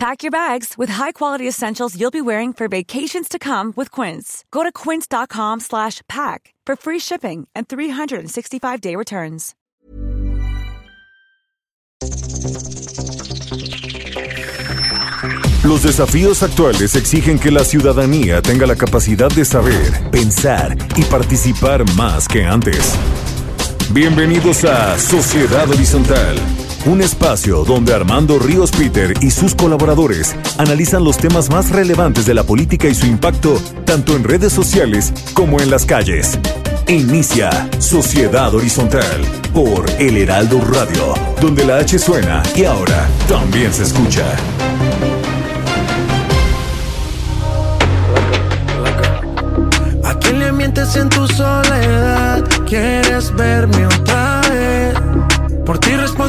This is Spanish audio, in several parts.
Pack your bags with high-quality essentials you'll be wearing for vacations to come with Quince. Go to quince.com slash pack for free shipping and 365-day returns. Los desafíos actuales exigen que la ciudadanía tenga la capacidad de saber, pensar y participar más que antes. Bienvenidos a Sociedad Horizontal, un espacio donde Armando Ríos Peter y sus colaboradores analizan los temas más relevantes de la política y su impacto tanto en redes sociales como en las calles. Inicia Sociedad Horizontal por El Heraldo Radio, donde la H suena y ahora también se escucha. ¿A quién le mientes en tu soledad? ¿Quieres verme otra vez? Por ti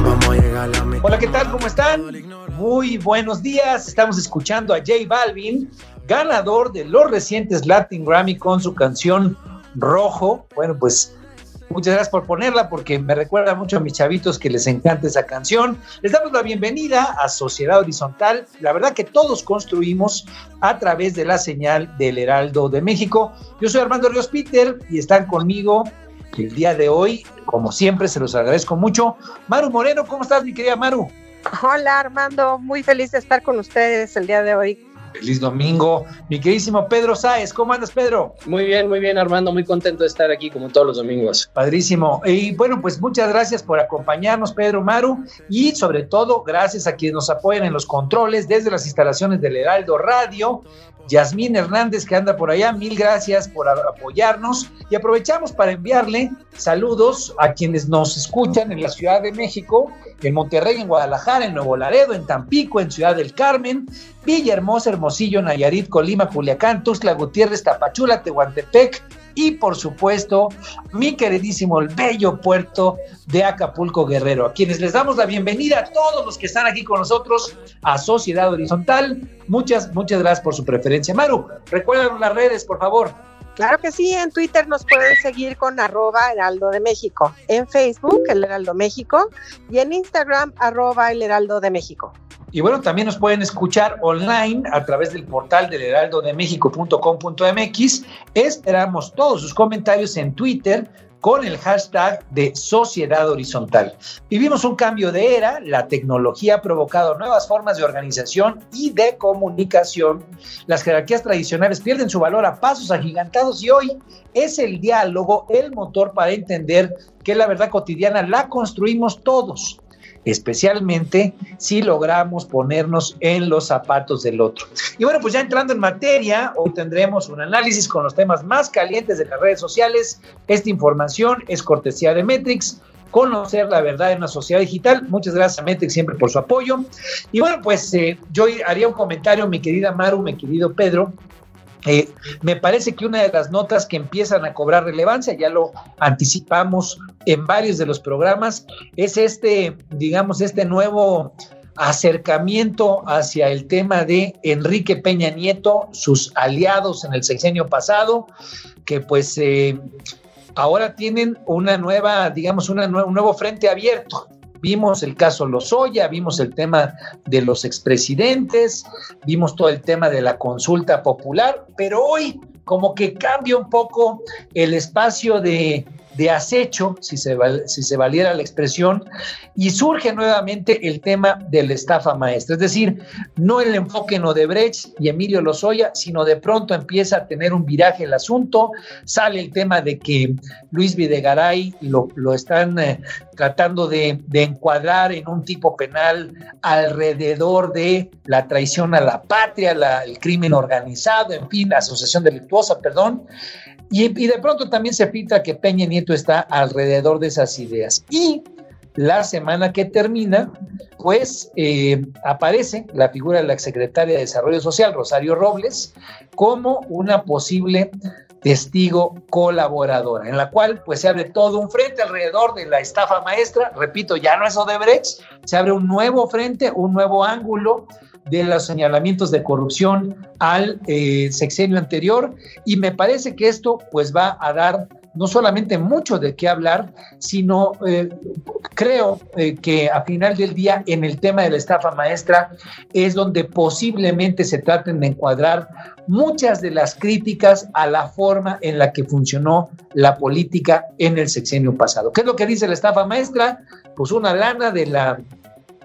vamos a llegar a mitad. Hola, ¿qué tal? ¿Cómo están? Muy buenos días. Estamos escuchando a J Balvin, ganador de los recientes Latin Grammy con su canción Rojo. Bueno, pues muchas gracias por ponerla porque me recuerda mucho a mis chavitos que les encanta esa canción. Les damos la bienvenida a Sociedad Horizontal. La verdad que todos construimos a través de la señal del Heraldo de México. Yo soy Armando Ríos Peter y están conmigo el día de hoy. Como siempre, se los agradezco mucho. Maru Moreno, ¿cómo estás, mi querida Maru? Hola Armando, muy feliz de estar con ustedes el día de hoy. Feliz domingo. Mi queridísimo Pedro Sáez, ¿cómo andas, Pedro? Muy bien, muy bien, Armando. Muy contento de estar aquí como todos los domingos. Padrísimo. Y bueno, pues muchas gracias por acompañarnos, Pedro Maru, y sobre todo gracias a quienes nos apoyan en los controles desde las instalaciones del Heraldo Radio. Yasmín Hernández, que anda por allá, mil gracias por apoyarnos. Y aprovechamos para enviarle saludos a quienes nos escuchan en la Ciudad de México, en Monterrey, en Guadalajara, en Nuevo Laredo, en Tampico, en Ciudad del Carmen, Villahermosa, Hermosillo, Nayarit, Colima, Culiacán, Tuxtla Gutiérrez, Tapachula, Tehuantepec y por supuesto mi queridísimo el bello puerto de Acapulco Guerrero, a quienes les damos la bienvenida a todos los que están aquí con nosotros a Sociedad Horizontal. Muchas, muchas gracias por su preferencia. Maru, recuerden las redes, por favor. Claro que sí, en Twitter nos pueden seguir con arroba Heraldo de México, en Facebook el Heraldo México y en Instagram arroba el Heraldo de México. Y bueno, también nos pueden escuchar online a través del portal del heraldodemexico.com.mx. Esperamos todos sus comentarios en Twitter con el hashtag de Sociedad Horizontal. Vivimos un cambio de era, la tecnología ha provocado nuevas formas de organización y de comunicación. Las jerarquías tradicionales pierden su valor a pasos agigantados y hoy es el diálogo el motor para entender que la verdad cotidiana la construimos todos especialmente si logramos ponernos en los zapatos del otro. Y bueno, pues ya entrando en materia, hoy tendremos un análisis con los temas más calientes de las redes sociales. Esta información es cortesía de Metrix. Conocer la verdad en una sociedad digital. Muchas gracias a Metrix siempre por su apoyo. Y bueno, pues eh, yo haría un comentario, mi querida Maru, mi querido Pedro, eh, me parece que una de las notas que empiezan a cobrar relevancia, ya lo anticipamos en varios de los programas, es este, digamos, este nuevo acercamiento hacia el tema de Enrique Peña Nieto, sus aliados en el sexenio pasado, que pues eh, ahora tienen una nueva, digamos, una nue un nuevo frente abierto. Vimos el caso Lozoya, vimos el tema de los expresidentes, vimos todo el tema de la consulta popular, pero hoy como que cambia un poco el espacio de de acecho, si se, si se valiera la expresión, y surge nuevamente el tema de la estafa maestra. Es decir, no el enfoque en Odebrecht y Emilio Lozoya, sino de pronto empieza a tener un viraje el asunto, sale el tema de que Luis Videgaray lo, lo están eh, tratando de, encuadrar en un tipo penal alrededor de la traición a la patria, el crimen organizado, en fin, la asociación delictuosa, perdón. Y, de pronto también se pinta que Peña Nieto está alrededor de esas ideas. Y la semana que termina, pues eh, aparece la figura de la secretaria de Desarrollo Social, Rosario Robles, como una posible testigo colaboradora, en la cual pues se abre todo un frente alrededor de la estafa maestra, repito, ya no es Odebrecht, se abre un nuevo frente, un nuevo ángulo de los señalamientos de corrupción al eh, sexenio anterior y me parece que esto pues va a dar no solamente mucho de qué hablar, sino eh, creo eh, que a final del día en el tema de la estafa maestra es donde posiblemente se traten de encuadrar muchas de las críticas a la forma en la que funcionó la política en el sexenio pasado. ¿Qué es lo que dice la estafa maestra? Pues una lana de la,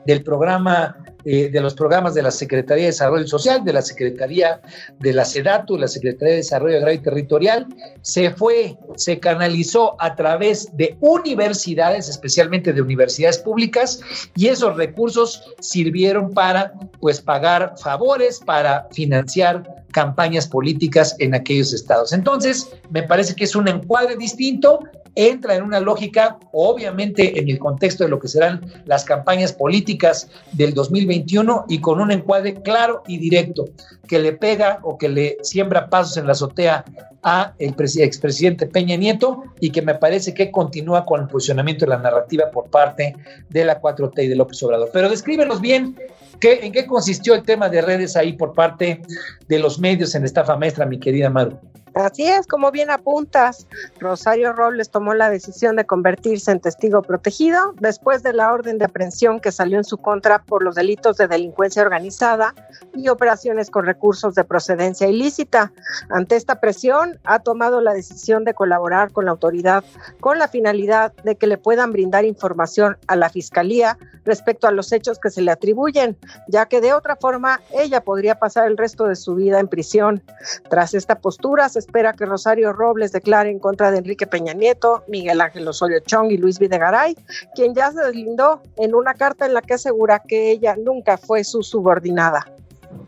del programa eh, de los programas de la Secretaría de Desarrollo Social, de la Secretaría de la SEDATU, la Secretaría de Desarrollo Agrario y Territorial, se fue, se canalizó a través de universidades, especialmente de universidades públicas, y esos recursos sirvieron para pues pagar favores, para financiar campañas políticas en aquellos estados. Entonces, me parece que es un encuadre distinto, entra en una lógica, obviamente en el contexto de lo que serán las campañas políticas del 2021 y con un encuadre claro y directo que le pega o que le siembra pasos en la azotea a el expresidente Peña Nieto y que me parece que continúa con el posicionamiento de la narrativa por parte de la 4T y de López Obrador. Pero descríbenos bien ¿Qué, ¿En qué consistió el tema de redes ahí por parte de los medios en estafa maestra, mi querida Maru? Así es, como bien apuntas, Rosario Robles tomó la decisión de convertirse en testigo protegido después de la orden de aprehensión que salió en su contra por los delitos de delincuencia organizada y operaciones con recursos de procedencia ilícita. Ante esta presión, ha tomado la decisión de colaborar con la autoridad con la finalidad de que le puedan brindar información a la Fiscalía respecto a los hechos que se le atribuyen, ya que de otra forma ella podría pasar el resto de su vida en prisión. Tras esta postura, se espera que Rosario Robles declare en contra de Enrique Peña Nieto, Miguel Ángel Osorio Chong y Luis Videgaray, quien ya se deslindó en una carta en la que asegura que ella nunca fue su subordinada.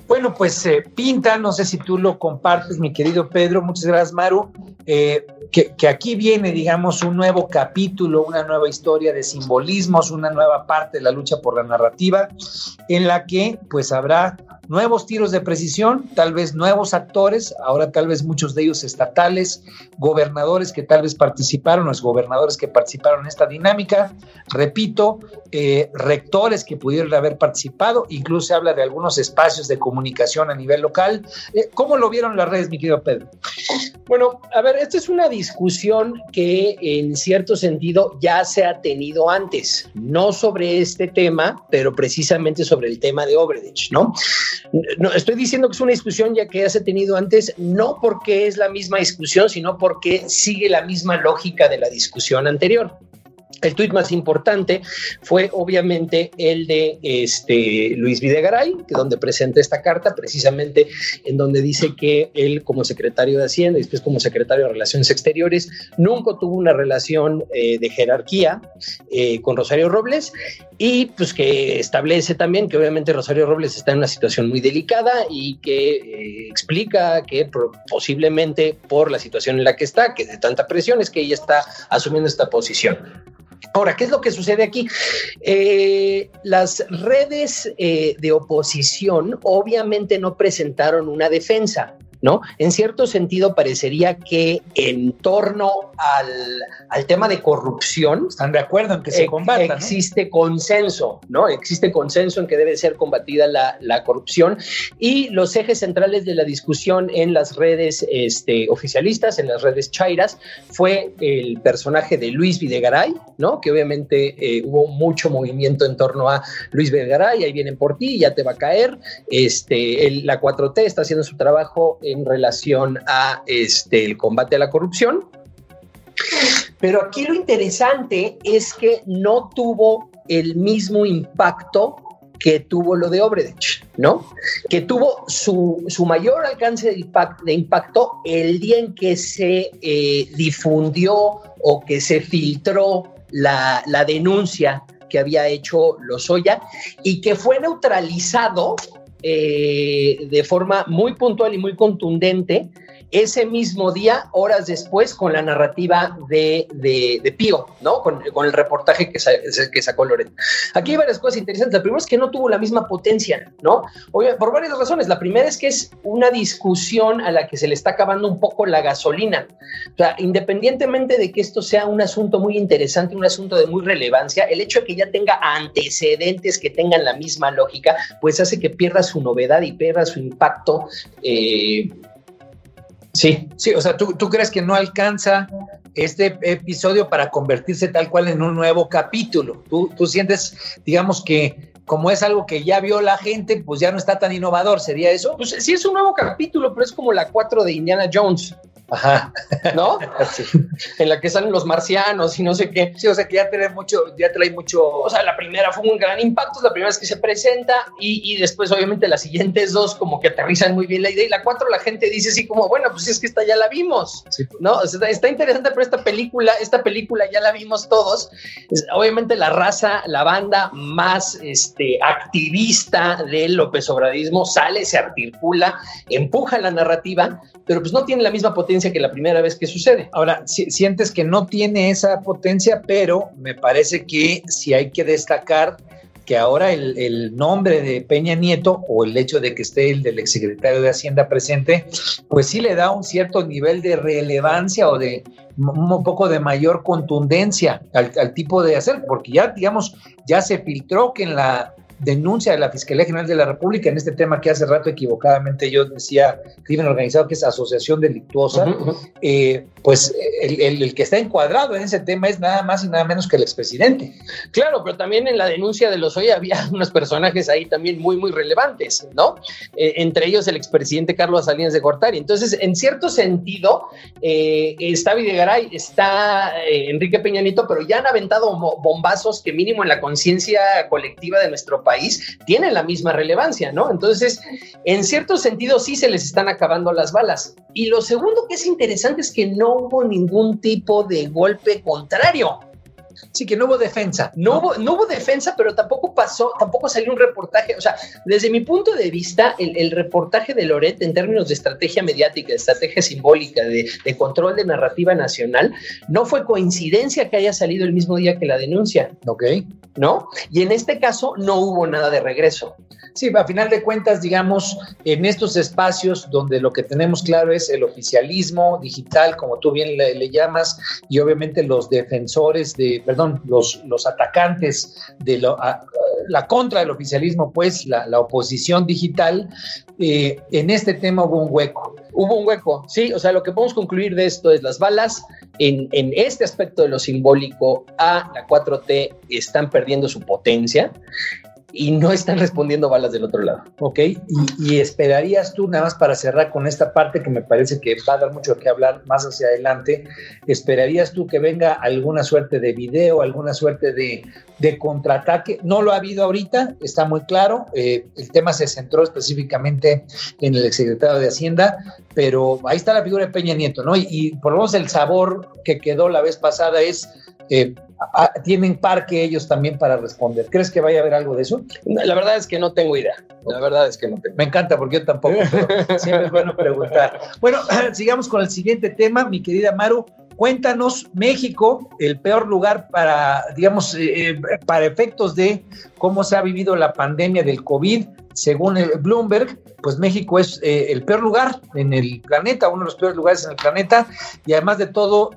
Bueno, pues eh, pinta, no sé si tú lo compartes, mi querido Pedro, muchas gracias, Maru, eh, que, que, aquí viene, digamos, un nuevo capítulo, una nueva historia de simbolismos, una nueva parte de la lucha por la narrativa, en la que pues habrá nuevos tiros de precisión, tal vez nuevos actores, ahora tal vez muchos de ellos estatales, gobernadores que tal vez participaron, los gobernadores que participaron en esta dinámica, repito, eh, rectores que pudieron haber participado, incluso se habla de algunos espacios de comunicación a nivel local. Eh, ¿Cómo lo vieron las redes, mi querido Pedro? Bueno, a ver, esta es una discusión que en cierto sentido ya se ha tenido antes, no sobre este tema, pero precisamente sobre el tema de Obredech, ¿no? No, estoy diciendo que es una discusión ya que ya se ha tenido antes, no porque es la misma discusión, sino porque sigue la misma lógica de la discusión anterior. El tuit más importante fue obviamente el de este, Luis Videgaray, donde presenta esta carta, precisamente en donde dice que él como secretario de Hacienda y después como secretario de Relaciones Exteriores nunca tuvo una relación eh, de jerarquía eh, con Rosario Robles y pues que establece también que obviamente Rosario Robles está en una situación muy delicada y que eh, explica que posiblemente por la situación en la que está, que de tanta presión es que ella está asumiendo esta posición. Ahora, ¿qué es lo que sucede aquí? Eh, las redes eh, de oposición obviamente no presentaron una defensa. ¿No? En cierto sentido, parecería que en torno al, tema de corrupción. Están de acuerdo en que se combata. Existe consenso, ¿no? Existe consenso en que debe ser combatida la, corrupción. Y los ejes centrales de la discusión en las redes este, oficialistas, en las redes chairas, fue el personaje de Luis Videgaray, ¿no? Que obviamente eh, hubo mucho movimiento en torno a Luis Videgaray, ahí vienen por ti, ya te va a caer. Este, la 4T está haciendo su trabajo en relación a este, el combate a la corrupción. Pero aquí lo interesante es que no tuvo el mismo impacto que tuvo lo de Obredech, ¿no? Que tuvo su, mayor alcance de, impacto el día en que se eh, difundió o que se filtró la, denuncia que había hecho Lozoya y que fue neutralizado eh, de forma muy puntual y muy contundente ese mismo día, horas después, con la narrativa de, de, Pío, ¿no? Con, el reportaje que, que sacó Loret. Aquí hay varias cosas interesantes. La primera es que no tuvo la misma potencia, ¿no? por varias razones. La primera es que es una discusión a la que se le está acabando un poco la gasolina. O sea, independientemente de que esto sea un asunto muy interesante, un asunto de muy relevancia, el hecho de que ya tenga antecedentes que tengan la misma lógica, pues hace que pierda su novedad y pierda su impacto. Eh, Sí, sí, o sea, ¿tú, ¿tú, crees que no alcanza este episodio para convertirse tal cual en un nuevo capítulo. Tú, tú sientes, digamos que como es algo que ya vio la gente, pues ya no está tan innovador, ¿sería eso? Pues sí, es un nuevo capítulo, pero es como la 4 de Indiana Jones. Ajá. ¿No? En la que salen los marcianos y no sé qué. Sí, o sea que ya trae mucho, ya trae mucho. O sea, la primera fue un gran impacto, es la primera vez que se presenta, y, después, obviamente, las siguientes dos, como que aterrizan muy bien la idea. Y la cuatro, la gente dice así como, bueno, pues es que esta ya la vimos. ¿No? está, interesante, pero esta película, esta película ya la vimos todos. obviamente, la raza, la banda más este, activista del López Obradismo sale, se articula, empuja la narrativa, pero pues no tiene la misma potencia que la primera vez que sucede. Ahora, sientes que no tiene esa potencia, pero me parece que si hay que destacar que ahora el, nombre de Peña Nieto o el hecho de que esté el del exsecretario de Hacienda presente, pues sí le da un cierto nivel de relevancia o de un poco de mayor contundencia al, al tipo de hacer, porque ya, digamos, ya se filtró que en la denuncia de la Fiscalía General de la República en este tema que hace rato equivocadamente yo decía crimen organizado, que es asociación delictuosa, eh, pues el, que está encuadrado en ese tema es nada más y nada menos que el expresidente. Claro, pero también en la denuncia de los hoy había unos personajes ahí también muy, muy relevantes, ¿no? Eh, entre ellos el expresidente Carlos Salinas de Gortari. Entonces, en cierto sentido, eh, está Videgaray, está Enrique Peñanito, pero ya han aventado bombazos que mínimo en la conciencia colectiva de nuestro país país tienen la misma relevancia, ¿no? Entonces, en cierto sentido, sí se les están acabando las balas. Y lo segundo que es interesante es que no hubo ningún tipo de golpe contrario. Sí, que no hubo defensa. No, Hubo, no hubo defensa, pero tampoco pasó, tampoco salió un reportaje. O sea, desde mi punto de vista, el, reportaje de Loret en términos de estrategia mediática, de estrategia simbólica, de, de, control de narrativa nacional, no fue coincidencia que haya salido el mismo día que la denuncia. Ok. ¿No? Y en este caso no hubo nada de regreso. Sí, a final de cuentas, digamos, en estos espacios donde lo que tenemos claro es el oficialismo digital, como tú bien le, llamas, y obviamente los defensores de, perdón, los, los atacantes de la contra del oficialismo, pues la, oposición digital, eh, en este tema hubo un hueco. Hubo un hueco, sí, o sea, lo que podemos concluir de esto es las balas en, en este aspecto de lo simbólico a la 4T están perdiendo su potencia y no están respondiendo balas del otro lado. Ok, y, esperarías tú, nada más para cerrar con esta parte que me parece que va a dar mucho que hablar más hacia adelante, esperarías tú que venga alguna suerte de video, alguna suerte de, contraataque. No lo ha habido ahorita, está muy claro. Eh, el tema se centró específicamente en el exsecretario de Hacienda, pero ahí está la figura de Peña Nieto, ¿no? Y, y por lo menos el sabor que quedó la vez pasada es eh, tienen parque ellos también para responder. ¿Crees que vaya a haber algo de eso? La verdad es que no tengo idea. La verdad es que no tengo. Me encanta porque yo tampoco, siempre es bueno preguntar. Bueno, sigamos con el siguiente tema, mi querida Maru. Cuéntanos, México, el peor lugar para, digamos, eh, eh, para efectos de cómo se ha vivido la pandemia del COVID. Según Bloomberg, pues México es el peor lugar en el planeta, uno de los peores lugares en el planeta. Y además de todo,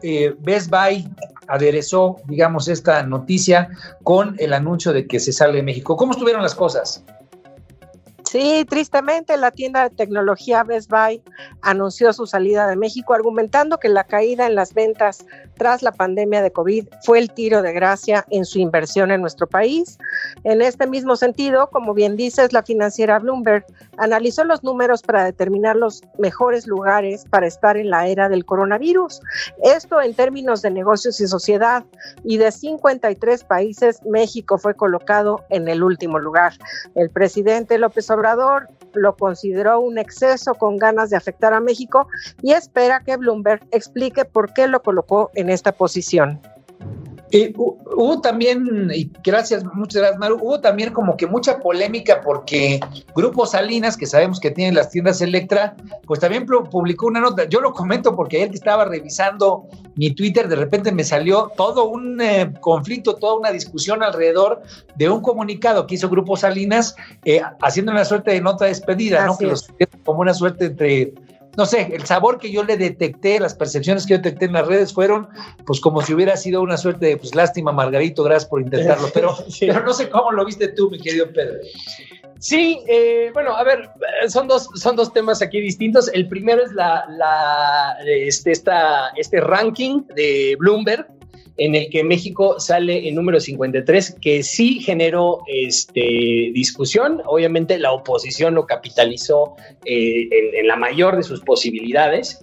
Best Buy aderezó, digamos, esta noticia con el anuncio de que se sale de México. ¿Cómo estuvieron las cosas? Sí, tristemente la tienda de tecnología Best Buy anunció su salida de México argumentando que la caída en las ventas tras la pandemia de COVID fue el tiro de gracia en su inversión en nuestro país. En este mismo sentido, como bien dices, la financiera Bloomberg analizó los números para determinar los mejores lugares para estar en la era del coronavirus. Esto en términos de negocios y sociedad. Y de 53 países, México fue colocado en el último lugar. El presidente López Obrador lo consideró un exceso con ganas de afectar a México y espera que Bloomberg explique por qué lo colocó en esta posición. Eh, hubo también, y gracias, muchas gracias, Maru, hubo también como que mucha polémica porque Grupo Salinas, que sabemos que tienen las tiendas Electra, pues también publicó una nota. Yo lo comento porque ayer que estaba revisando mi Twitter, de repente me salió todo un eh, conflicto, toda una discusión alrededor de un comunicado que hizo Grupo Salinas, eh, haciendo una suerte de nota de despedida, ¿no? Que los, como una suerte entre no sé, el sabor que yo le detecté, las percepciones que yo detecté en las redes fueron, pues como si hubiera sido una suerte de, pues lástima, Margarito, gracias por intentarlo, pero, pero no sé cómo lo viste tú, mi querido Pedro. Sí, eh, bueno, a ver, son dos, son dos temas aquí distintos. El primero es la, la este, esta, este ranking de Bloomberg, en el que México sale en número 53, que sí generó este, discusión. Obviamente la oposición lo capitalizó eh, en, en, la mayor de sus posibilidades.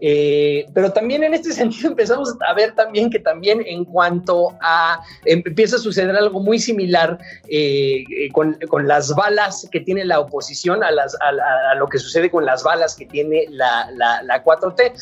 Eh, pero también en este sentido empezamos a ver también que también en cuanto a, em, empieza a suceder algo muy similar eh, eh, con, con, las balas que tiene la oposición a, lo que sucede con las balas que tiene la, la, la 4T.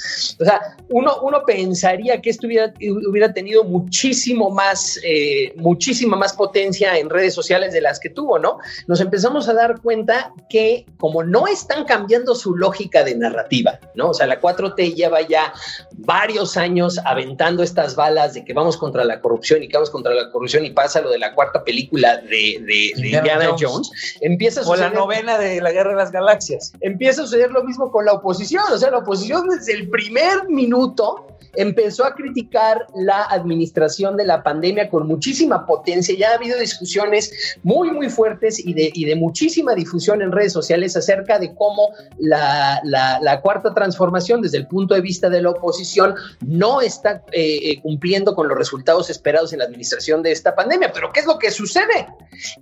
O sea, uno, uno pensaría que esto hubiera, hubiera tenido muchísimo más, eh, muchísima más potencia en redes sociales de las que tuvo, ¿no? Nos empezamos a dar cuenta que como no están cambiando su lógica de narrativa, ¿no? O sea, la 4T lleva ya varios años aventando estas balas de que vamos contra la corrupción y que vamos contra la corrupción y pasa lo de la cuarta película de, de, de Indiana Jones. Jones. Empieza a suceder, o la novena de la Guerra de las Galaxias. Empieza a suceder lo mismo con la oposición. O sea, la oposición desde el primer minuto empezó a criticar la administración de la pandemia con muchísima potencia. Ya ha habido discusiones muy, muy fuertes y de, y de muchísima difusión en redes sociales acerca de cómo la, la, la, cuarta transformación desde el punto de vista de la oposición no está eh, cumpliendo con los resultados esperados en la administración de esta pandemia. Pero ¿qué es lo que sucede?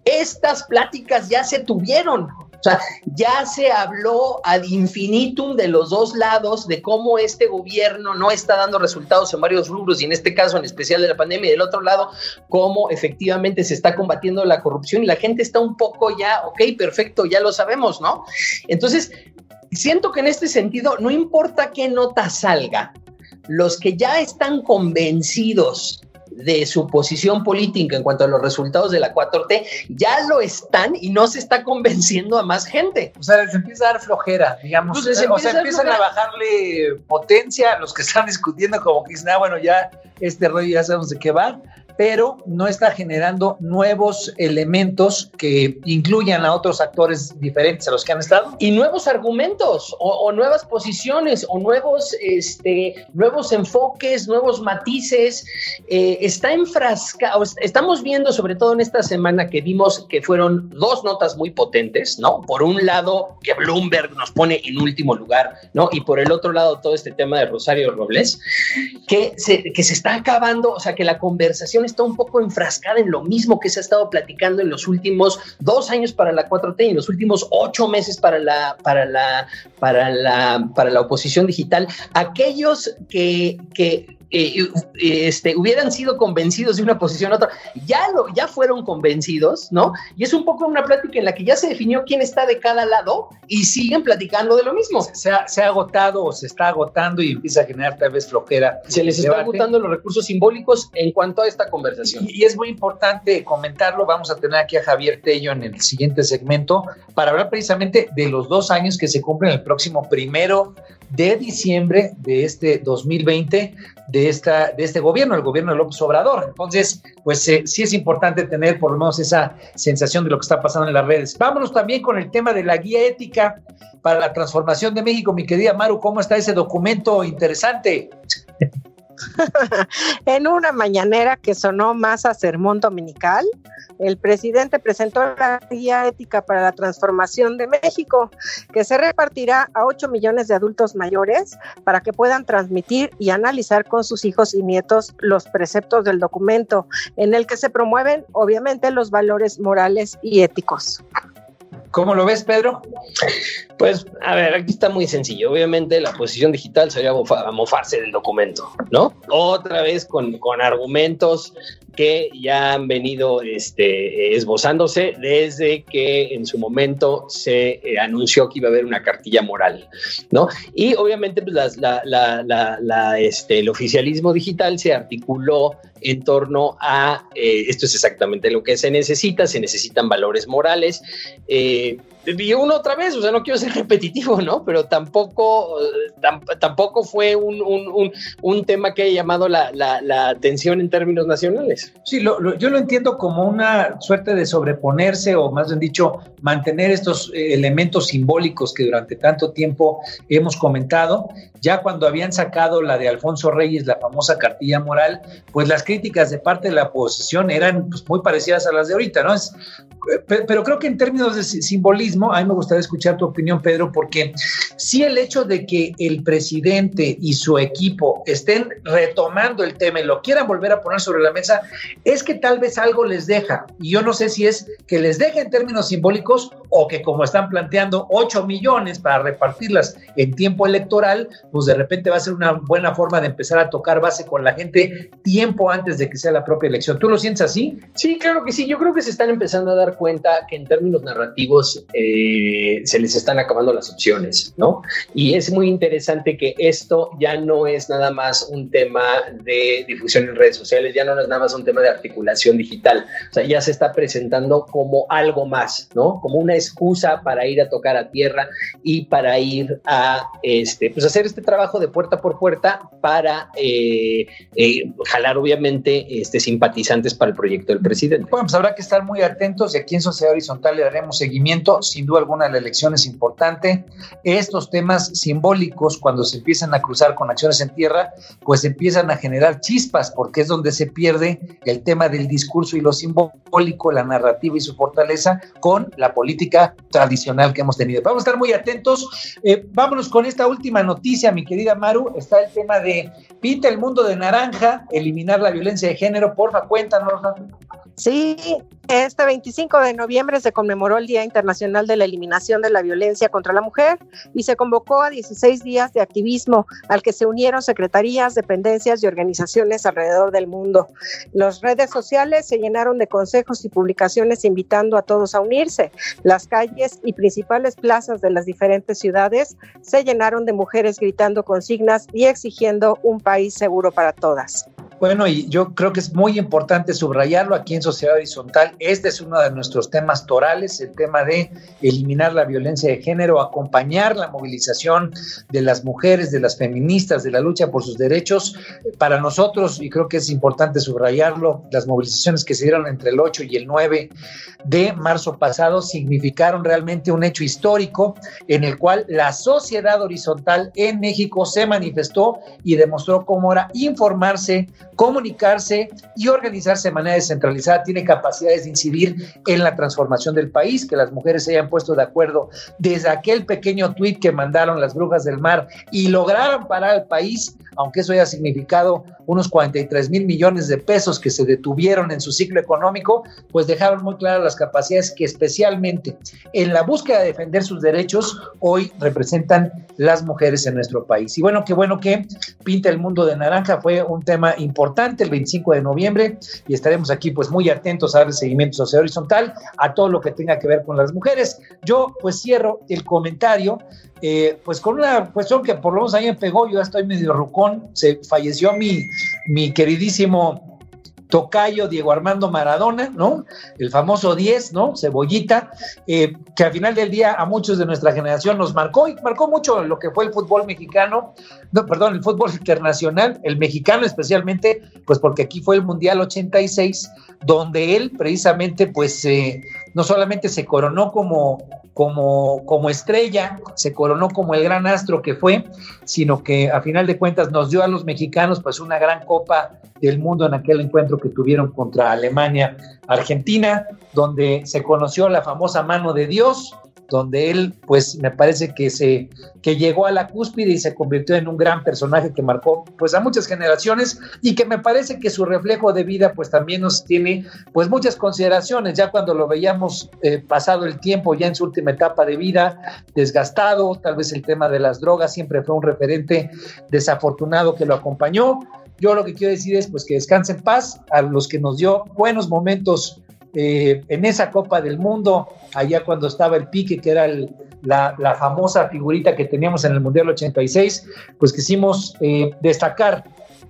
Estas pláticas ya se tuvieron. O sea, ya se habló ad infinitum de los dos lados de cómo este gobierno no está dando resultados en varios rubros y en este caso en especial de la pandemia y del otro lado cómo efectivamente se está combatiendo la corrupción y la gente está un poco ya, ok, perfecto, ya lo sabemos, ¿no? Entonces, siento que en este sentido, no importa qué nota salga, los que ya están convencidos de su posición política en cuanto a los resultados de la 4T, ya lo están y no se está convenciendo a más gente. O sea, se empieza a dar flojera, digamos. Pues o sea, empiezan a, a, bajarle potencia a los que están discutiendo, como que dicen, ah, bueno, ya este rollo ya sabemos de qué va pero no está generando nuevos elementos que incluyan a otros actores diferentes a los que han estado. Y nuevos argumentos o, nuevas posiciones o nuevos, este, nuevos enfoques, nuevos matices. Eh, está enfrascado, estamos viendo sobre todo en esta semana que vimos que fueron dos notas muy potentes, ¿no? Por un lado, que Bloomberg nos pone en último lugar, ¿no? Y por el otro lado, todo este tema de Rosario Robles, que que se está acabando, o sea, que la conversación está un poco enfrascada en lo mismo que se ha estado platicando en los últimos dos años para la 4T y en los últimos ocho meses para la, para la, para la, para la oposición digital. Aquellos que, que eh, este, hubieran sido convencidos de una posición u otra, ya, lo, ya fueron convencidos, ¿no? Y es un poco una plática en la que ya se definió quién está de cada lado y siguen platicando de lo mismo. Se ha, se ha agotado o se está agotando y empieza a generar tal vez flojera. Se les está agotando los recursos simbólicos en cuanto a esta conversación. Y, y, es muy importante comentarlo. Vamos a tener aquí a Javier Tello en el siguiente segmento para hablar precisamente de los dos años que se cumplen el próximo primero de diciembre de este 2020 de, esta, de este gobierno, el gobierno de López Obrador. Entonces, pues eh, sí es importante tener por lo menos esa sensación de lo que está pasando en las redes. Vámonos también con el tema de la guía ética para la transformación de México. Mi querida Maru, ¿cómo está ese documento interesante? en una mañanera que sonó más a sermón dominical, el presidente presentó la guía ética para la transformación de México, que se repartirá a 8 millones de adultos mayores para que puedan transmitir y analizar con sus hijos y nietos los preceptos del documento, en el que se promueven obviamente los valores morales y éticos. ¿Cómo lo ves, Pedro? Pues, a ver, aquí está muy sencillo. Obviamente, la posición digital sería mofarse del documento, ¿no? Otra vez con, con argumentos que ya han venido este, esbozándose desde que en su momento se eh, anunció que iba a haber una cartilla moral, ¿no? Y obviamente pues, la, este, el oficialismo digital se articuló en torno a, eh, esto es exactamente lo que se necesita, se necesitan valores morales. Eh, y uno otra vez, o sea, no quiero ser repetitivo, ¿no? Pero tampoco, tampoco fue un, un, un, tema que haya llamado la, la, atención en términos nacionales. Sí, lo, yo lo entiendo como una suerte de sobreponerse o más bien dicho, mantener estos eh, elementos simbólicos que durante tanto tiempo hemos comentado. Ya cuando habían sacado la de Alfonso Reyes, la famosa cartilla moral, pues las críticas de parte de la oposición eran pues, muy parecidas a las de ahorita, ¿no? Es, eh, pero creo que en términos de simbolismo, a mí me gustaría escuchar tu opinión, Pedro, porque sí el hecho de que el presidente y su equipo estén retomando el tema y lo quieran volver a poner sobre la mesa, es que tal vez algo les deja. Y yo no sé si es que les deja en términos simbólicos o que como están planteando 8 millones para repartirlas en tiempo electoral, pues de repente va a ser una buena forma de empezar a tocar base con la gente tiempo antes de que sea la propia elección. ¿Tú lo sientes así? Sí, claro que sí. Yo creo que se están empezando a dar cuenta que en términos narrativos eh, se les están acabando las opciones, ¿no? Y es muy interesante que esto ya no es nada más un tema de difusión en redes sociales, ya no es nada más un tema de articulación digital, o sea, ya se está presentando como algo más, ¿no? Como una excusa para ir a tocar a tierra y para ir a, este, pues hacer este trabajo de puerta por puerta para eh, eh, jalar obviamente este, simpatizantes para el proyecto del presidente. Bueno, pues habrá que estar muy atentos y aquí en Sociedad Horizontal le daremos seguimiento. Sin duda alguna la elección es importante. Estos temas simbólicos, cuando se empiezan a cruzar con acciones en tierra, pues empiezan a generar chispas porque es donde se pierde el tema del discurso y lo simbólico, la narrativa y su fortaleza con la política tradicional que hemos tenido. Vamos a estar muy atentos. Eh, vámonos con esta última noticia, mi querida Maru. Está el tema de pinta el mundo de naranja, eliminar la violencia de género. Porfa, cuéntanos. Sí, este 25 de noviembre se conmemoró el Día Internacional de la Eliminación de la Violencia contra la Mujer y se convocó a 16 días de activismo al que se unieron secretarías, dependencias y organizaciones alrededor del mundo. Las redes sociales se llenaron de consejos y publicaciones invitando a todos a unirse. Las calles y principales plazas de las diferentes ciudades se llenaron de mujeres gritando consignas y exigiendo un país seguro para todas. Bueno, y yo creo que es muy importante subrayarlo aquí en Sociedad Horizontal. Este es uno de nuestros temas torales, el tema de eliminar la violencia de género, acompañar la movilización de las mujeres, de las feministas, de la lucha por sus derechos. Para nosotros, y creo que es importante subrayarlo, las movilizaciones que se dieron entre el 8 y el 9 de marzo pasado significaron realmente un hecho histórico en el cual la sociedad horizontal en México se manifestó y demostró cómo era informarse comunicarse y organizarse de manera descentralizada, tiene capacidades de incidir en la transformación del país, que las mujeres se hayan puesto de acuerdo desde aquel pequeño tuit que mandaron las brujas del mar y lograron parar al país, aunque eso haya significado unos 43 mil millones de pesos que se detuvieron en su ciclo económico, pues dejaron muy claras las capacidades que especialmente en la búsqueda de defender sus derechos hoy representan las mujeres en nuestro país. Y bueno, qué bueno que pinta el mundo de naranja, fue un tema importante el 25 de noviembre y estaremos aquí pues muy atentos a darle seguimiento social horizontal a todo lo que tenga que ver con las mujeres. Yo pues cierro el comentario eh, pues con una cuestión que por lo menos a mí me pegó, yo ya estoy medio rucón, se falleció mi, mi queridísimo tocayo Diego Armando Maradona, ¿no? El famoso 10, ¿no? Cebollita, eh, que al final del día a muchos de nuestra generación nos marcó y marcó mucho lo que fue el fútbol mexicano, no, perdón, el fútbol internacional, el mexicano especialmente, pues porque aquí fue el Mundial 86, donde él precisamente, pues, eh, no solamente se coronó como como, como estrella, se coronó como el gran astro que fue, sino que a final de cuentas nos dio a los mexicanos pues una gran copa del mundo en aquel encuentro que tuvieron contra Alemania, Argentina, donde se conoció la famosa mano de Dios, donde él, pues me parece que se que llegó a la cúspide y se convirtió en un gran personaje que marcó pues a muchas generaciones y que me parece que su reflejo de vida pues también nos tiene pues muchas consideraciones. Ya cuando lo veíamos eh, pasado el tiempo ya en su última etapa de vida desgastado tal vez el tema de las drogas siempre fue un referente desafortunado que lo acompañó. Yo lo que quiero decir es pues que descanse en paz a los que nos dio buenos momentos eh, en esa Copa del Mundo, allá cuando estaba el pique, que era la, famosa figurita que teníamos en el Mundial 86, pues quisimos eh, destacar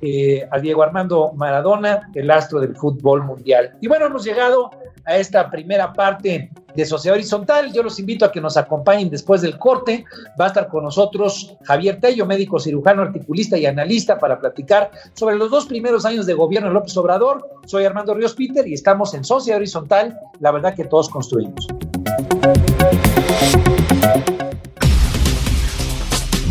eh, a Diego Armando Maradona, el astro del fútbol mundial. Y bueno, hemos llegado a esta primera parte de Sociedad Horizontal. Yo los invito a que nos acompañen después del corte. Va a estar con nosotros Javier Tello, médico cirujano, articulista y analista, para platicar sobre los dos primeros años de gobierno de López Obrador. Soy Armando Ríos Peter y estamos en Sociedad Horizontal, la verdad que todos construimos.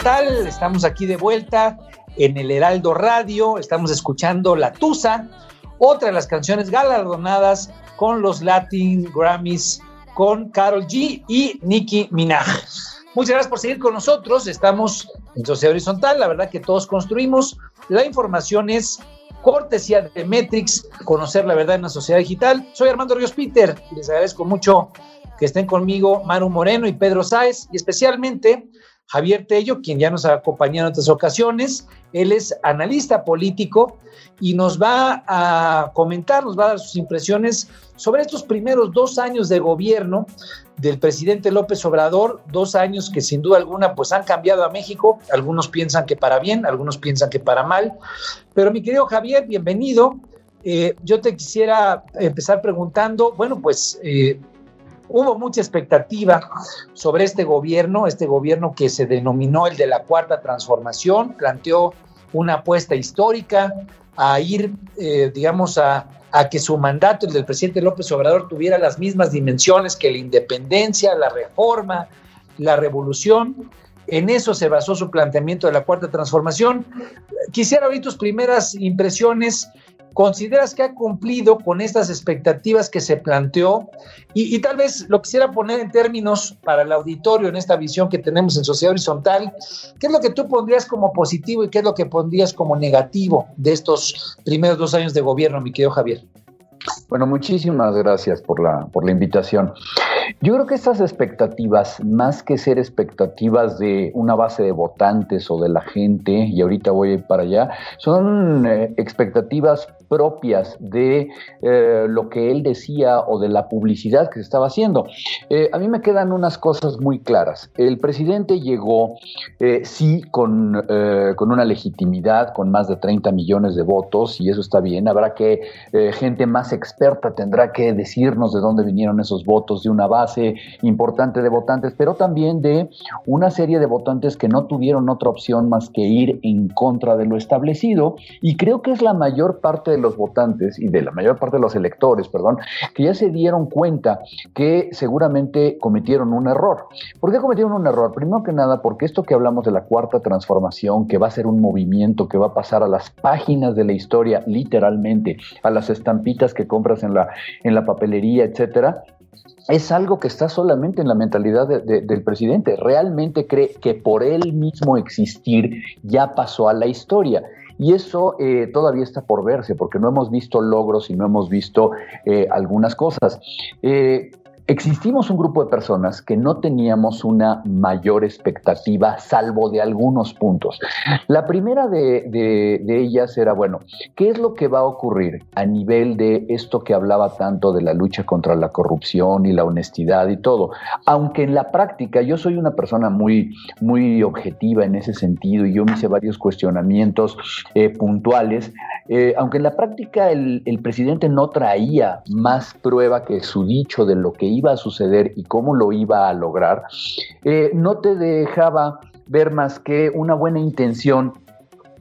Estamos aquí de vuelta en el Heraldo Radio, estamos escuchando La Tusa, otra de las canciones galardonadas con los Latin Grammys con Carol G y Nicki Minaj. Muchas gracias por seguir con nosotros. Estamos en Sociedad Horizontal. La verdad que todos construimos. La información es cortesía de Metrix, conocer la verdad en la sociedad digital. Soy Armando Ríos Peter y les agradezco mucho que estén conmigo Maru Moreno y Pedro Sáez y especialmente Javier Tello, quien ya nos ha acompañado en otras ocasiones. Él es analista político y nos va a comentar, nos va a dar sus impresiones sobre estos primeros dos años de gobierno del presidente López Obrador, dos años que sin duda alguna pues han cambiado a México, algunos piensan que para bien, algunos piensan que para mal, pero mi querido Javier, bienvenido. Eh, yo te quisiera empezar preguntando, bueno, pues eh, hubo mucha expectativa sobre este gobierno, este gobierno que se denominó el de la cuarta transformación, planteó una apuesta histórica a ir, eh, digamos, a a que su mandato, el del presidente López Obrador, tuviera las mismas dimensiones que la independencia, la reforma, la revolución. En eso se basó su planteamiento de la cuarta transformación. Quisiera oír tus primeras impresiones ¿Consideras que ha cumplido con estas expectativas que se planteó? Y, tal vez lo quisiera poner en términos para el auditorio en esta visión que tenemos en Sociedad Horizontal. ¿Qué es lo que tú pondrías como positivo y qué es lo que pondrías como negativo de estos primeros dos años de gobierno, mi querido Javier? Bueno, muchísimas gracias por la, por la invitación. Yo creo que estas expectativas, más que ser expectativas de una base de votantes o de la gente, y ahorita voy a ir para allá, son eh, expectativas propias de eh, lo que él decía o de la publicidad que se estaba haciendo. Eh, a mí me quedan unas cosas muy claras. El presidente llegó, eh, sí, con, con, una legitimidad, con más de 30 millones de votos, y eso está bien. Habrá que, gente más experta tendrá que decirnos de dónde vinieron esos votos, de una base importante de votantes, pero también de una serie de votantes que no tuvieron otra opción más que ir en contra de lo establecido, y creo que es la mayor parte de los votantes y de la mayor parte de los electores, perdón, que ya se dieron cuenta que seguramente cometieron un error. ¿Por qué cometieron un error? Primero que nada, porque esto que hablamos de la cuarta transformación, que va a ser un movimiento que va a pasar a las páginas de la historia, literalmente, a las estampitas que compras en la, en la papelería, etcétera, es algo que está solamente en la mentalidad del presidente. Realmente cree que por él mismo existir ya pasó a la historia. Y eso eh, todavía está por verse, porque no hemos visto logros y no hemos visto eh, algunas cosas. Eh, Existimos un grupo de personas que no teníamos una mayor expectativa, salvo de algunos puntos. La primera de, ellas era, bueno, ¿qué es lo que va a ocurrir a nivel de esto que hablaba tanto de la lucha contra la corrupción y la honestidad y todo? Aunque en la práctica yo soy una persona muy, muy objetiva en ese sentido y yo me hice varios cuestionamientos eh, puntuales, eh, aunque en la práctica el, el presidente no traía más prueba que su dicho de lo que iba iba a suceder y cómo lo iba a lograr, eh, no te dejaba ver más que una buena intención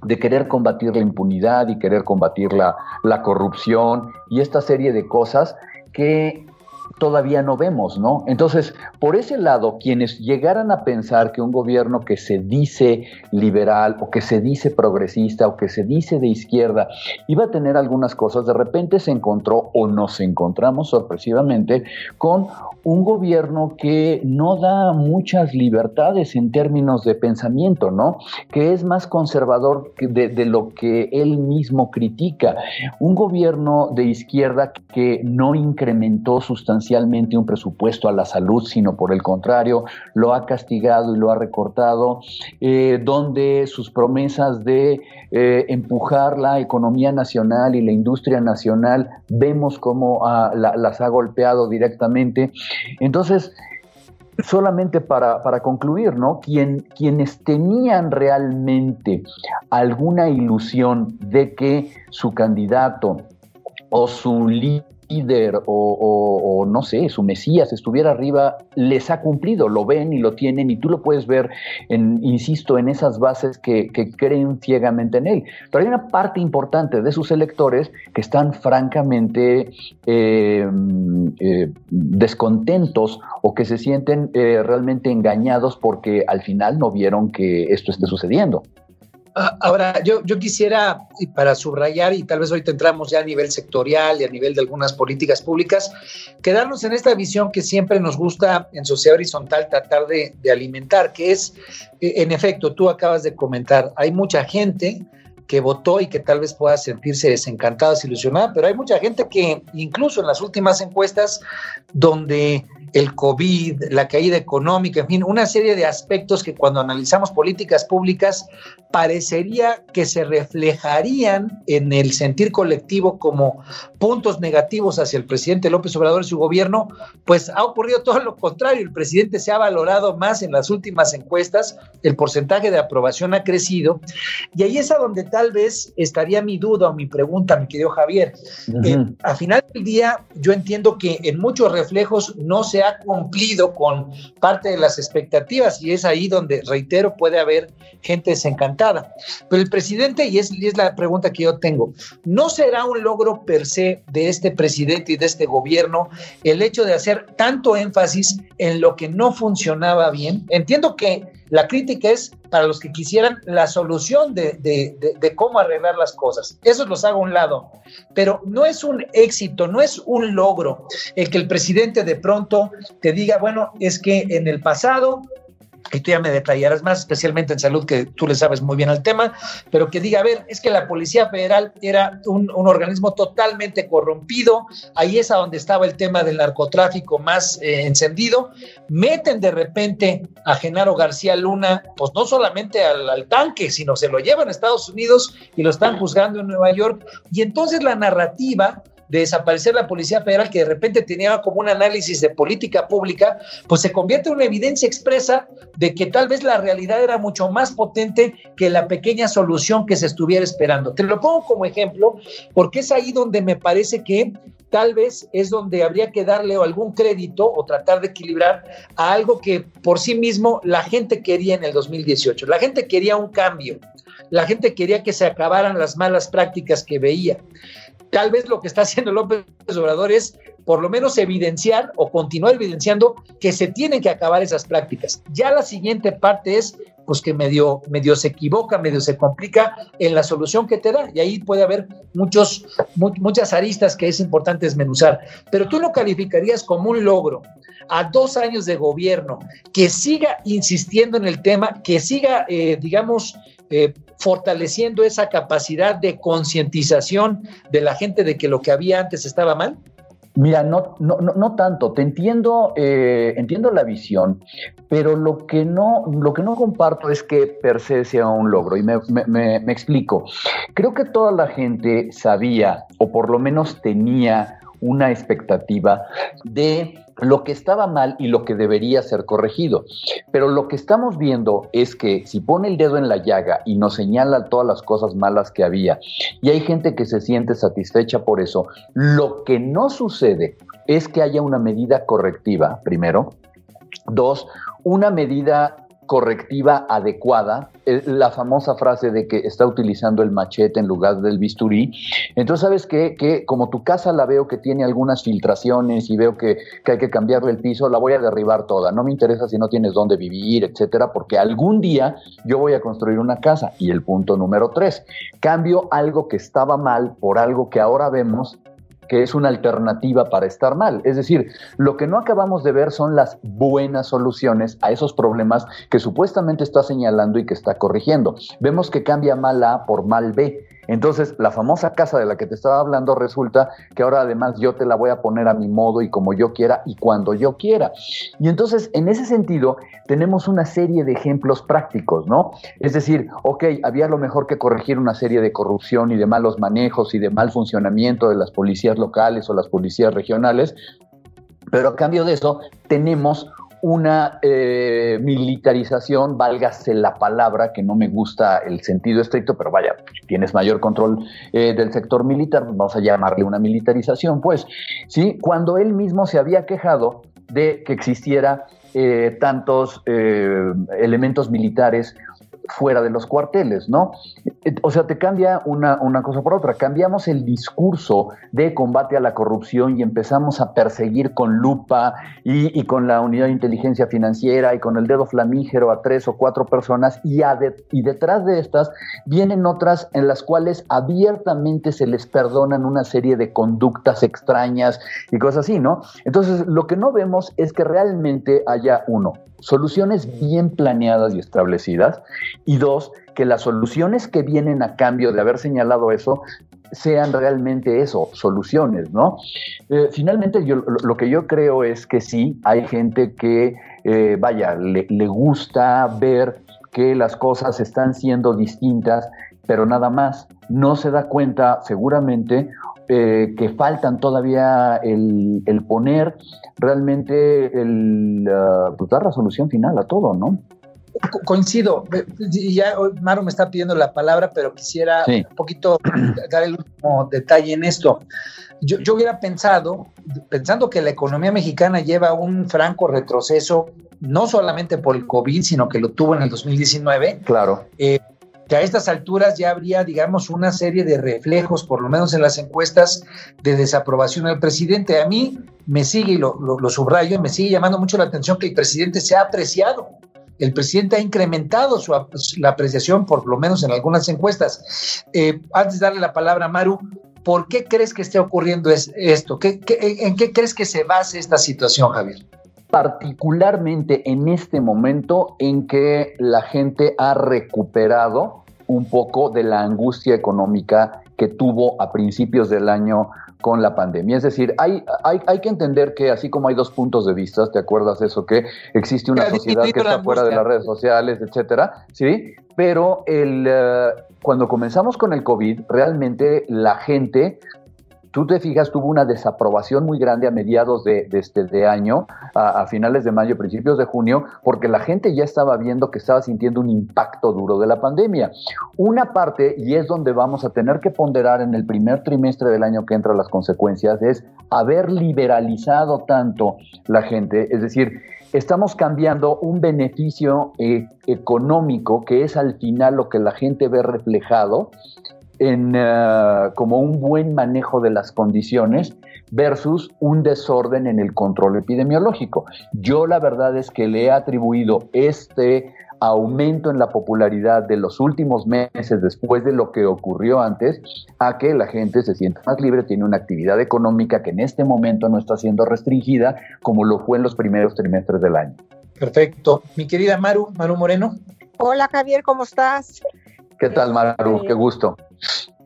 de querer combatir la impunidad y querer combatir la, la corrupción y esta serie de cosas que todavía no vemos, ¿no? Entonces, por ese lado, quienes llegaran a pensar que un gobierno que se dice liberal o que se dice progresista o que se dice de izquierda iba a tener algunas cosas, de repente se encontró o nos encontramos sorpresivamente con un gobierno que no da muchas libertades en términos de pensamiento, ¿no? Que es más conservador de, de lo que él mismo critica. Un gobierno de izquierda que no incrementó sustancialmente un presupuesto a la salud, sino por el contrario, lo ha castigado y lo ha recortado, eh, donde sus promesas de eh, empujar la economía nacional y la industria nacional, vemos cómo ah, las ha golpeado directamente. Entonces, solamente para, concluir, ¿no? Quien, quienes tenían realmente alguna ilusión de que su candidato o su líder líder o, no sé, su Mesías estuviera arriba, les ha cumplido, lo ven y lo tienen y tú lo puedes ver, en, insisto, en esas bases que, creen ciegamente en él. Pero hay una parte importante de sus electores que están francamente eh, eh, descontentos o que se sienten eh, realmente engañados porque al final no vieron que esto esté sucediendo. Ah, ahora, yo, yo quisiera, para subrayar, y tal vez hoy entramos ya a nivel sectorial y a nivel de algunas políticas públicas, quedarnos en esta visión que siempre nos gusta en sociedad horizontal tratar de, de alimentar, que es, eh, en efecto, tú acabas de comentar, hay mucha gente que votó y que tal vez pueda sentirse desencantada, desilusionada, pero hay mucha gente que incluso en las últimas encuestas donde el COVID, la caída económica, en fin, una serie de aspectos que cuando analizamos políticas públicas parecería que se reflejarían en el sentir colectivo como puntos negativos hacia el presidente López Obrador y su gobierno, pues ha ocurrido todo lo contrario. El presidente se ha valorado más en las últimas encuestas, el porcentaje de aprobación ha crecido y ahí es a donde tal vez estaría mi duda o mi pregunta, mi querido Javier. Eh, a final del día, yo entiendo que en muchos reflejos no se ha cumplido con parte de las expectativas y es ahí donde, reitero, puede haber gente desencantada. Pero el presidente, y es, y es la pregunta que yo tengo, ¿no será un logro per se de este presidente y de este gobierno el hecho de hacer tanto énfasis en lo que no funcionaba bien? Entiendo que la crítica es para los que quisieran la solución de, cómo arreglar las cosas. Eso los hago a un lado. Pero no es un éxito, no es un logro el que el presidente de pronto te diga, bueno, es que en el pasado y tú ya me detallarás más, especialmente en salud, que tú le sabes muy bien al tema, pero que diga, a ver, es que la Policía Federal era un, organismo totalmente corrompido, ahí es a donde estaba el tema del narcotráfico más eh, encendido, meten de repente a Genaro García Luna, pues no solamente al tanque, sino se lo llevan a Estados Unidos y lo están juzgando en Nueva York, y entonces la narrativa de desaparecer la Policía Federal, que de repente tenía como un análisis de política pública, pues se convierte en una evidencia expresa de que tal vez la realidad era mucho más potente que la pequeña solución que se estuviera esperando. Te lo pongo como ejemplo, porque es ahí donde me parece que tal vez es donde habría que darle algún crédito o tratar de equilibrar a algo que por sí mismo la gente quería en el 2018. La gente quería un cambio, la gente quería que se acabaran las malas prácticas que veía tal vez lo que está haciendo López Obrador es por lo menos evidenciar o continuar evidenciando que se tienen que acabar esas prácticas. Ya la siguiente parte es pues que medio, medio se equivoca, medio se complica en la solución que te da. Y ahí puede haber muchos, muchas aristas que es importante desmenuzar. Pero tú lo calificarías como un logro a dos años de gobierno, que siga insistiendo en el tema, que siga, eh, digamos, eh, fortaleciendo esa capacidad de concientización de la gente de que lo que había antes estaba mal? Mira, no, no, no, tanto. Te entiendo, eh, entiendo la visión, pero lo que no, lo que no comparto es que per se sea un logro. Y me, me explico. Creo que toda la gente sabía, o por lo menos tenía una expectativa de lo que estaba mal y lo que debería ser corregido. Pero lo que estamos viendo es que si pone el dedo en la llaga y nos señala todas las cosas malas que había, y hay gente que se siente satisfecha por eso, lo que no sucede es que haya una medida correctiva, primero. Dos, una medida correctiva adecuada, la famosa frase de que está utilizando el machete en lugar del bisturí. Entonces, ¿sabes qué? Que como tu casa la veo que tiene algunas filtraciones y veo que, que, hay que cambiarle el piso, la voy a derribar toda. No me interesa si no tienes dónde vivir, etcétera, porque algún día yo voy a construir una casa. Y el punto número tres, cambio algo que estaba mal por algo que ahora vemos que es una alternativa para estar mal. Es decir, lo que no acabamos de ver son las buenas soluciones a esos problemas que supuestamente está señalando y que está corrigiendo. Vemos que cambia mal A por mal B. Entonces, la famosa casa de la que te estaba hablando resulta que ahora además yo te la voy a poner a mi modo y como yo quiera y cuando yo quiera. Y entonces, en ese sentido, tenemos una serie de ejemplos prácticos, ¿no? Es decir, ok, había lo mejor que corregir una serie de corrupción y de malos manejos y de mal funcionamiento de las policías locales o las policías regionales, pero a cambio de eso tenemos una eh, militarización, válgase la palabra, que no me gusta el sentido estricto, pero vaya, tienes mayor control eh, del sector militar, vamos a llamarle una militarización, pues, ¿sí? Cuando él mismo se había quejado de que existiera eh, tantos elementos militares fuera de los cuarteles, ¿no? Eh, o sea, te cambia una, una, cosa por otra. Cambiamos el discurso de combate a la corrupción y empezamos a perseguir con lupa y, con la unidad de inteligencia financiera y con el dedo flamígero a tres o cuatro personas y, y detrás de estas vienen otras en las cuales abiertamente se les perdonan una serie de conductas extrañas y cosas así, ¿no? Entonces, lo que no vemos es que realmente haya uno, soluciones bien planeadas y establecidas y dos, que las soluciones que vienen a cambio de haber señalado eso sean realmente eso, soluciones, ¿no? Eh, finalmente, yo, lo, que yo creo es que sí, hay gente que, eh, vaya, le, le gusta ver que las cosas están siendo distintas, pero nada más. No se da cuenta, seguramente, eh, que faltan todavía el, poner realmente el, uh, pues dar resolución final a todo, ¿no? coincido. Ya Maro me está pidiendo la palabra, pero quisiera un poquito dar el último detalle en esto. Yo, yo, hubiera pensado, pensando que la economía mexicana lleva un franco retroceso, no solamente por el COVID, sino que lo tuvo en el 2019. Claro. Eh, que a estas alturas ya habría, digamos, una serie de reflejos, por lo menos en las encuestas, de desaprobación del presidente. A mí me sigue, lo, subrayo, me sigue llamando mucho la atención que el presidente se ha apreciado. El presidente ha incrementado su, la apreciación, por lo menos en algunas encuestas. Eh, antes de darle la palabra a Maru, ¿por qué crees que esté ocurriendo esto? en qué crees que se base esta situación, Javier? particularmente en este momento en que la gente ha recuperado un poco de la angustia económica que tuvo a principios del año con la pandemia. Es decir, hay, hay, hay, que entender que así como hay dos puntos de vista, ¿te acuerdas eso? Que existe una sociedad que está fuera de las redes sociales, etcétera, ¿sí? Pero el, eh, cuando comenzamos con el COVID, realmente la gente tú te fijas, tuvo una desaprobación muy grande a mediados de, este año, a, finales de mayo, principios de junio, porque la gente ya estaba viendo que estaba sintiendo un impacto duro de la pandemia. Una parte, y es donde vamos a tener que ponderar en el primer trimestre del año que entra las consecuencias, es haber liberalizado tanto la gente, es decir, estamos cambiando un beneficio eh, económico que es al final lo que la gente ve reflejado en, eh, como un buen manejo de las condiciones versus un desorden en el control epidemiológico. Yo la verdad es que le he atribuido este aumento en la popularidad de los últimos meses después de lo que ocurrió antes a que la gente se sienta más libre, tiene una actividad económica que en este momento no está siendo restringida como lo fue en los primeros trimestres del año. Perfecto. Mi querida Maru, Maru Moreno. Hola Javier, ¿cómo estás? ¿Qué tal Maru? Qué gusto.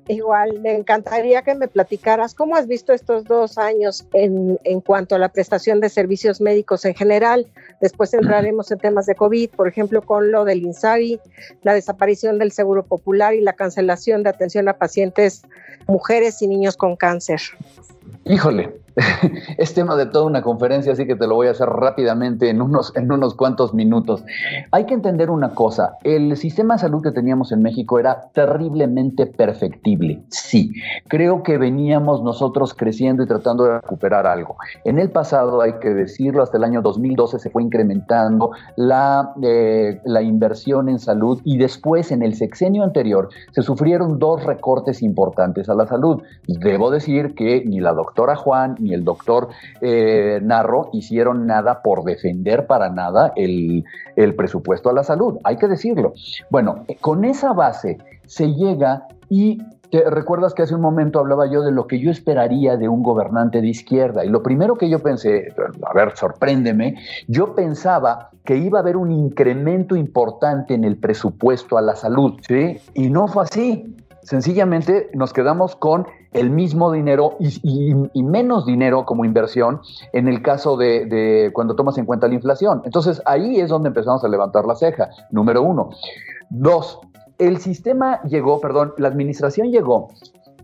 Igual, me encantaría que me platicaras cómo has visto estos dos años en, en, cuanto a la prestación de servicios médicos en general. Después entraremos en temas de COVID, por ejemplo, con lo del INSABI, la desaparición del Seguro Popular y la cancelación de atención a pacientes, mujeres y niños con cáncer. Híjole, es tema de toda una conferencia, así que te lo voy a hacer rápidamente en unos, en unos cuantos minutos. Hay que entender una cosa, el sistema de salud que teníamos en México era terriblemente perfectible, sí. Creo que veníamos nosotros creciendo y tratando de recuperar algo. En el pasado, hay que decirlo, hasta el año 2012 se fue incrementando la, eh, la inversión en salud y después en el sexenio anterior se sufrieron dos recortes importantes a la salud. Debo decir que ni la doctora Juan, ni el doctor eh, Narro hicieron nada por defender para nada el, el presupuesto a la salud, hay que decirlo. Bueno, con esa base se llega y ¿Te recuerdas que hace un momento hablaba yo de lo que yo esperaría de un gobernante de izquierda? Y lo primero que yo pensé, a ver, sorpréndeme, yo pensaba que iba a haber un incremento importante en el presupuesto a la salud, ¿sí? Y no fue así. Sencillamente nos quedamos con el mismo dinero y, menos dinero como inversión en el caso de, de, cuando tomas en cuenta la inflación. Entonces ahí es donde empezamos a levantar la ceja, número uno. Dos, el sistema llegó, perdón, la administración llegó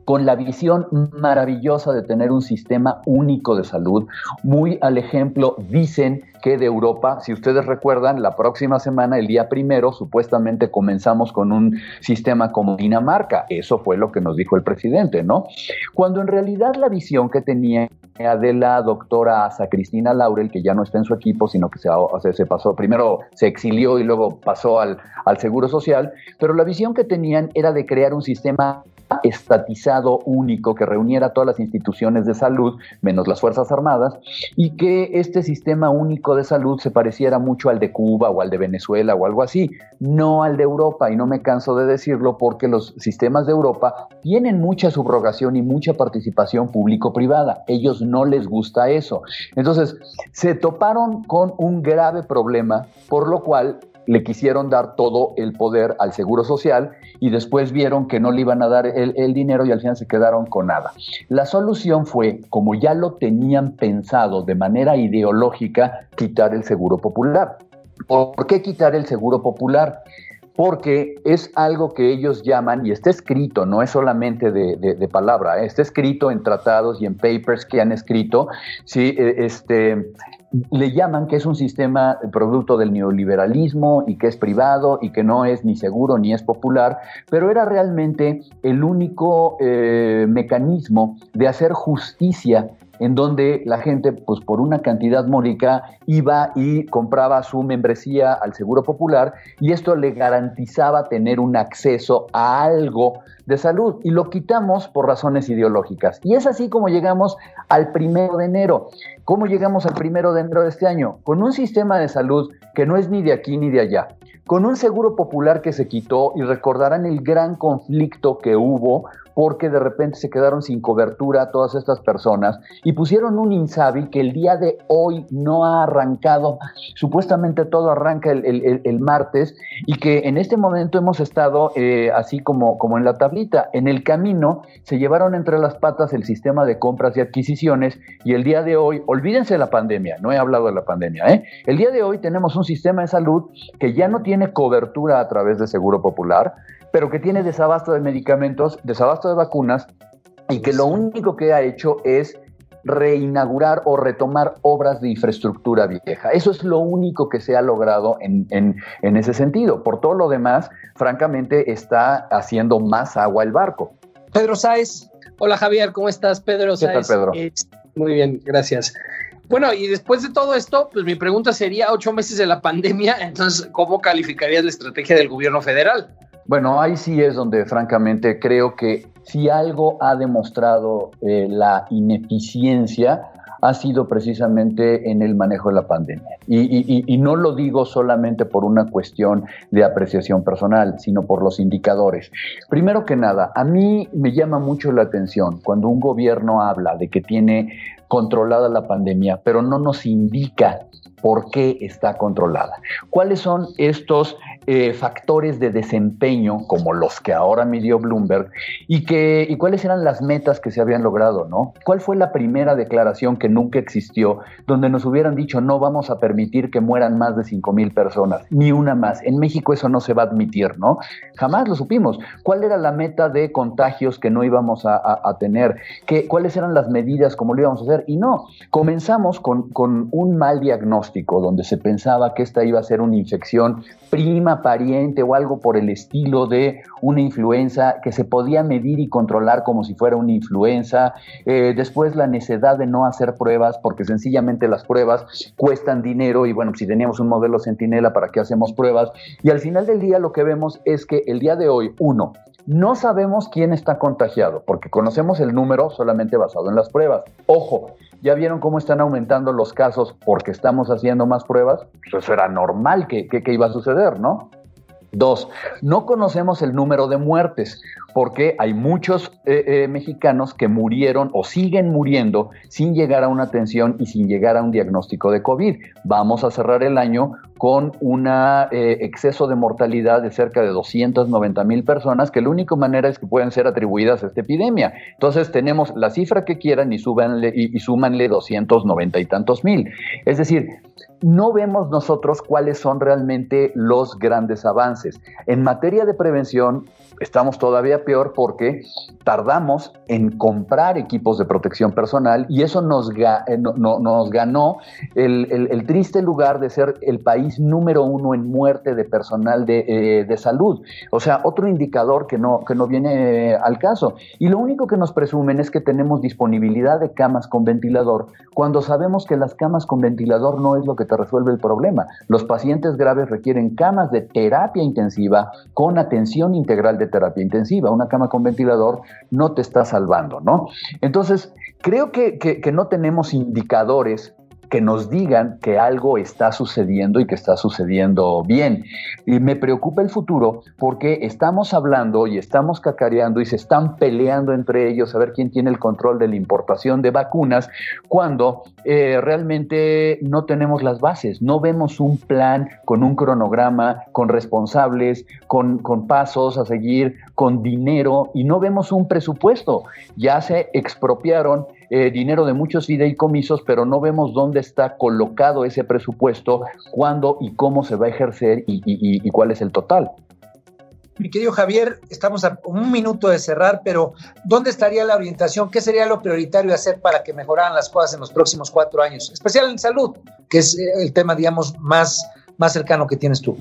con la visión maravillosa de tener un sistema único de salud, muy al ejemplo, dicen que de Europa, si ustedes recuerdan, la próxima semana, el día primero, supuestamente comenzamos con un sistema como Dinamarca. Eso fue lo que nos dijo el presidente, ¿no? Cuando en realidad la visión que tenía de la doctora Asa Cristina Laurel, que ya no está en su equipo, sino que se, pasó, primero se exilió y luego pasó al, al Seguro Social, pero la visión que tenían era de crear un sistema estatizado único que reuniera todas las instituciones de salud, menos las Fuerzas Armadas, y que este sistema único de salud se pareciera mucho al de Cuba o al de Venezuela o algo así, no al de Europa, y no me canso de decirlo porque los sistemas de Europa tienen mucha subrogación y mucha participación público-privada, ellos no les gusta eso. Entonces, se toparon con un grave problema, por lo cual le quisieron dar todo el poder al Seguro Social y después vieron que no le iban a dar el, dinero y al final se quedaron con nada. La solución fue, como ya lo tenían pensado de manera ideológica, quitar el Seguro Popular. ¿Por qué quitar el Seguro Popular? porque es algo que ellos llaman, y está escrito, no es solamente de, palabra, ¿eh? está escrito en tratados y en papers que han escrito, ¿sí? E, este, le llaman que es un sistema producto del neoliberalismo y que es privado y que no es ni seguro ni es popular, pero era realmente el único eh, mecanismo de hacer justicia en donde la gente, pues por una cantidad módica, iba y compraba su membresía al Seguro Popular y esto le garantizaba tener un acceso a algo de salud y lo quitamos por razones ideológicas. Y es así como llegamos al primero de enero. ¿Cómo llegamos al primero de enero de este año? Con un sistema de salud que no es ni de aquí ni de allá, con un seguro popular que se quitó y recordarán el gran conflicto que hubo porque de repente se quedaron sin cobertura todas estas personas y pusieron un INSABI que el día de hoy no ha arrancado, supuestamente todo arranca el, martes y que en este momento hemos estado eh, así como, como en la tablita. En el camino se llevaron entre las patas el sistema de compras y adquisiciones y el día de hoy, olvídense de la pandemia, no he hablado de la pandemia, ¿eh? el día de hoy tenemos un sistema de salud que ya no tiene cobertura a través de Seguro Popular, pero que tiene desabasto de medicamentos, desabasto de vacunas y que lo único que ha hecho es reinaugurar o retomar obras de infraestructura vieja. Eso es lo único que se ha logrado en, en, ese sentido. Por todo lo demás, francamente, está haciendo más agua el barco. Pedro Sáez. Hola Javier, ¿cómo estás? Pedro ¿Qué Tal, Pedro? Eh, muy bien, gracias. Bueno, y después de todo esto, pues mi pregunta sería, ocho meses de la pandemia, entonces, ¿cómo calificarías la estrategia del gobierno federal? Bueno, ahí sí es donde francamente creo que si algo ha demostrado eh, la ineficiencia ha sido precisamente en el manejo de la pandemia. Y, no lo digo solamente por una cuestión de apreciación personal, sino por los indicadores. Primero que nada, a mí me llama mucho la atención cuando un gobierno habla de que tiene controlada la pandemia, pero no nos indica por qué está controlada. ¿Cuáles son estos eh, factores de desempeño como los que ahora midió Bloomberg y, que, y cuáles eran las metas que se habían logrado, ¿no? ¿Cuál fue la primera declaración que nunca existió donde nos hubieran dicho no vamos a permitir que mueran más de 5 mil personas, ni una más? En México eso no se va a admitir, ¿no? Jamás lo supimos. ¿Cuál era la meta de contagios que no íbamos a, tener? ¿Qué, ¿Cuáles eran las medidas, como lo íbamos a hacer? Y no, comenzamos con, con un mal diagnóstico donde se pensaba que esta iba a ser una infección prima pariente o algo por el estilo de una influenza que se podía medir y controlar como si fuera una influenza. Eh, después la necesidad de no hacer pruebas porque sencillamente las pruebas cuestan dinero y bueno, si teníamos un modelo centinela, ¿para qué hacemos pruebas? Y al final del día lo que vemos es que el día de hoy, uno, no sabemos quién está contagiado, porque conocemos el número solamente basado en las pruebas. Ojo, ¿ya vieron cómo están aumentando los casos porque estamos haciendo más pruebas? Pues eso era normal que, que iba a suceder, ¿no? Dos, no conocemos el número de muertes porque hay muchos eh, eh, mexicanos que murieron o siguen muriendo sin llegar a una atención y sin llegar a un diagnóstico de COVID. Vamos a cerrar el año con un eh, exceso de mortalidad de cerca de 290 mil personas, que la única manera es que pueden ser atribuidas a esta epidemia. Entonces tenemos la cifra que quieran y, y, y súmanle 290 y tantos mil. Es decir, no vemos nosotros cuáles son realmente los grandes avances. En materia de prevención, estamos todavía peor porque tardamos en comprar equipos de protección personal y eso nos, eh, nos ganó el, triste lugar de ser el país número uno en muerte de personal de, eh, salud. O sea, otro indicador que no, que no viene eh, al caso. Y lo único que nos presumen es que tenemos disponibilidad de camas con ventilador cuando sabemos que las camas con ventilador no es lo que te resuelve el problema. Los pacientes graves requieren camas de terapia intensiva con atención integral de terapia intensiva. Una cama con ventilador no te está salvando, ¿no? Entonces, creo que, que no tenemos indicadores que nos digan que algo está sucediendo y que está sucediendo bien. Y me preocupa el futuro porque estamos hablando y estamos cacareando y se están peleando entre ellos a ver quién tiene el control de la importación de vacunas cuando eh, realmente no tenemos las bases, no vemos un plan con un cronograma, con responsables, con, con pasos a seguir, con dinero y no vemos un presupuesto. Ya se expropiaron eh, dinero de muchos fideicomisos, pero no vemos dónde está colocado ese presupuesto, cuándo y cómo se va a ejercer y, cuál es el total. Mi querido Javier, estamos a un minuto de cerrar, pero ¿dónde estaría la orientación? ¿Qué sería lo prioritario hacer para que mejoraran las cosas en los próximos cuatro años? Especial en salud, que es eh, el tema, digamos, más, más cercano que tienes tú.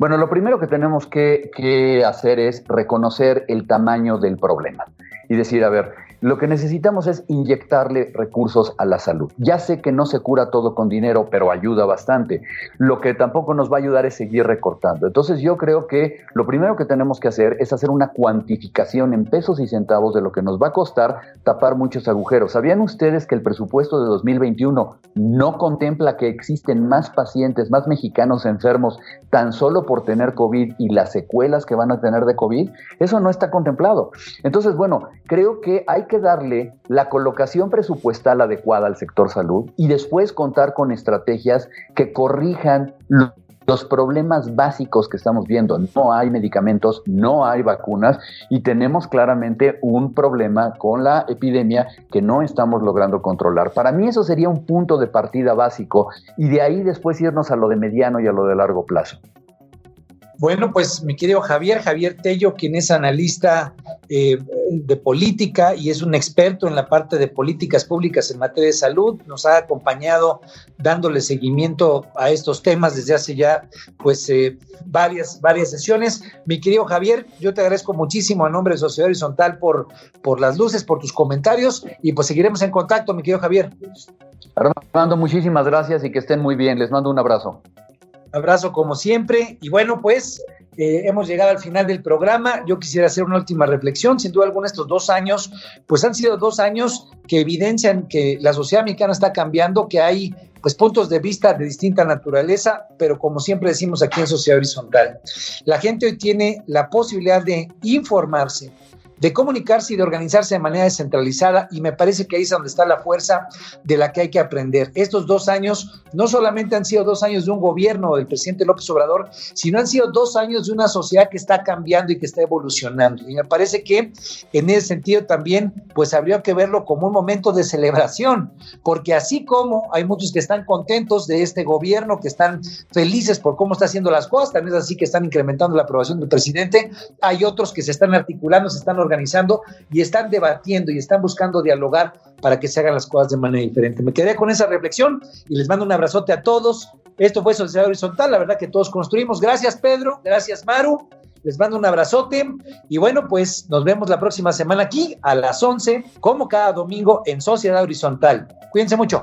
Bueno, lo primero que tenemos que, que hacer es reconocer el tamaño del problema y decir, a ver, lo que necesitamos es inyectarle recursos a la salud. Ya sé que no se cura todo con dinero, pero ayuda bastante. Lo que tampoco nos va a ayudar es seguir recortando. Entonces yo creo que lo primero que tenemos que hacer es hacer una cuantificación en pesos y centavos de lo que nos va a costar tapar muchos agujeros. ¿Sabían ustedes que el presupuesto de 2021 no contempla que existen más pacientes, más mexicanos enfermos tan solo por tener COVID y las secuelas que van a tener de COVID? Eso no está contemplado. Entonces, bueno, creo que hay que darle la colocación presupuestal adecuada al sector salud y después contar con estrategias que corrijan los problemas básicos que estamos viendo. No hay medicamentos, no hay vacunas y tenemos claramente un problema con la epidemia que no estamos logrando controlar. Para mí eso sería un punto de partida básico y de ahí después irnos a lo de mediano y a lo de largo plazo. Bueno, pues mi querido Javier, Javier Tello, quien es analista eh, de política y es un experto en la parte de políticas públicas en materia de salud, nos ha acompañado dándole seguimiento a estos temas desde hace ya pues eh, varias, varias sesiones. Mi querido Javier, yo te agradezco muchísimo a nombre de Sociedad Horizontal por, por las luces, por tus comentarios y pues seguiremos en contacto, mi querido Javier. Armando, muchísimas gracias y que estén muy bien. Les mando un abrazo. Abrazo como siempre. Y bueno, pues eh, hemos llegado al final del programa. Yo quisiera hacer una última reflexión. Sin duda alguna, estos dos años, pues han sido dos años que evidencian que la sociedad mexicana está cambiando, que hay pues puntos de vista de distinta naturaleza, pero como siempre decimos aquí en Sociedad Horizontal, la gente hoy tiene la posibilidad de informarse, de comunicarse y de organizarse de manera descentralizada y me parece que ahí es donde está la fuerza de la que hay que aprender. Estos dos años no solamente han sido dos años de un gobierno del presidente López Obrador, sino han sido dos años de una sociedad que está cambiando y que está evolucionando. Y me parece que en ese sentido también pues habría que verlo como un momento de celebración, porque así como hay muchos que están contentos de este gobierno, que están felices por cómo está haciendo las cosas, también es así que están incrementando la aprobación del presidente, hay otros que se están articulando, se están organizando organizando y están debatiendo y están buscando dialogar para que se hagan las cosas de manera diferente. Me quedé con esa reflexión y les mando un abrazote a todos. Esto fue Sociedad Horizontal, la verdad que todos construimos. Gracias Pedro, gracias Maru. Les mando un abrazote y bueno, pues nos vemos la próxima semana aquí a las 11, como cada domingo en Sociedad Horizontal. Cuídense mucho.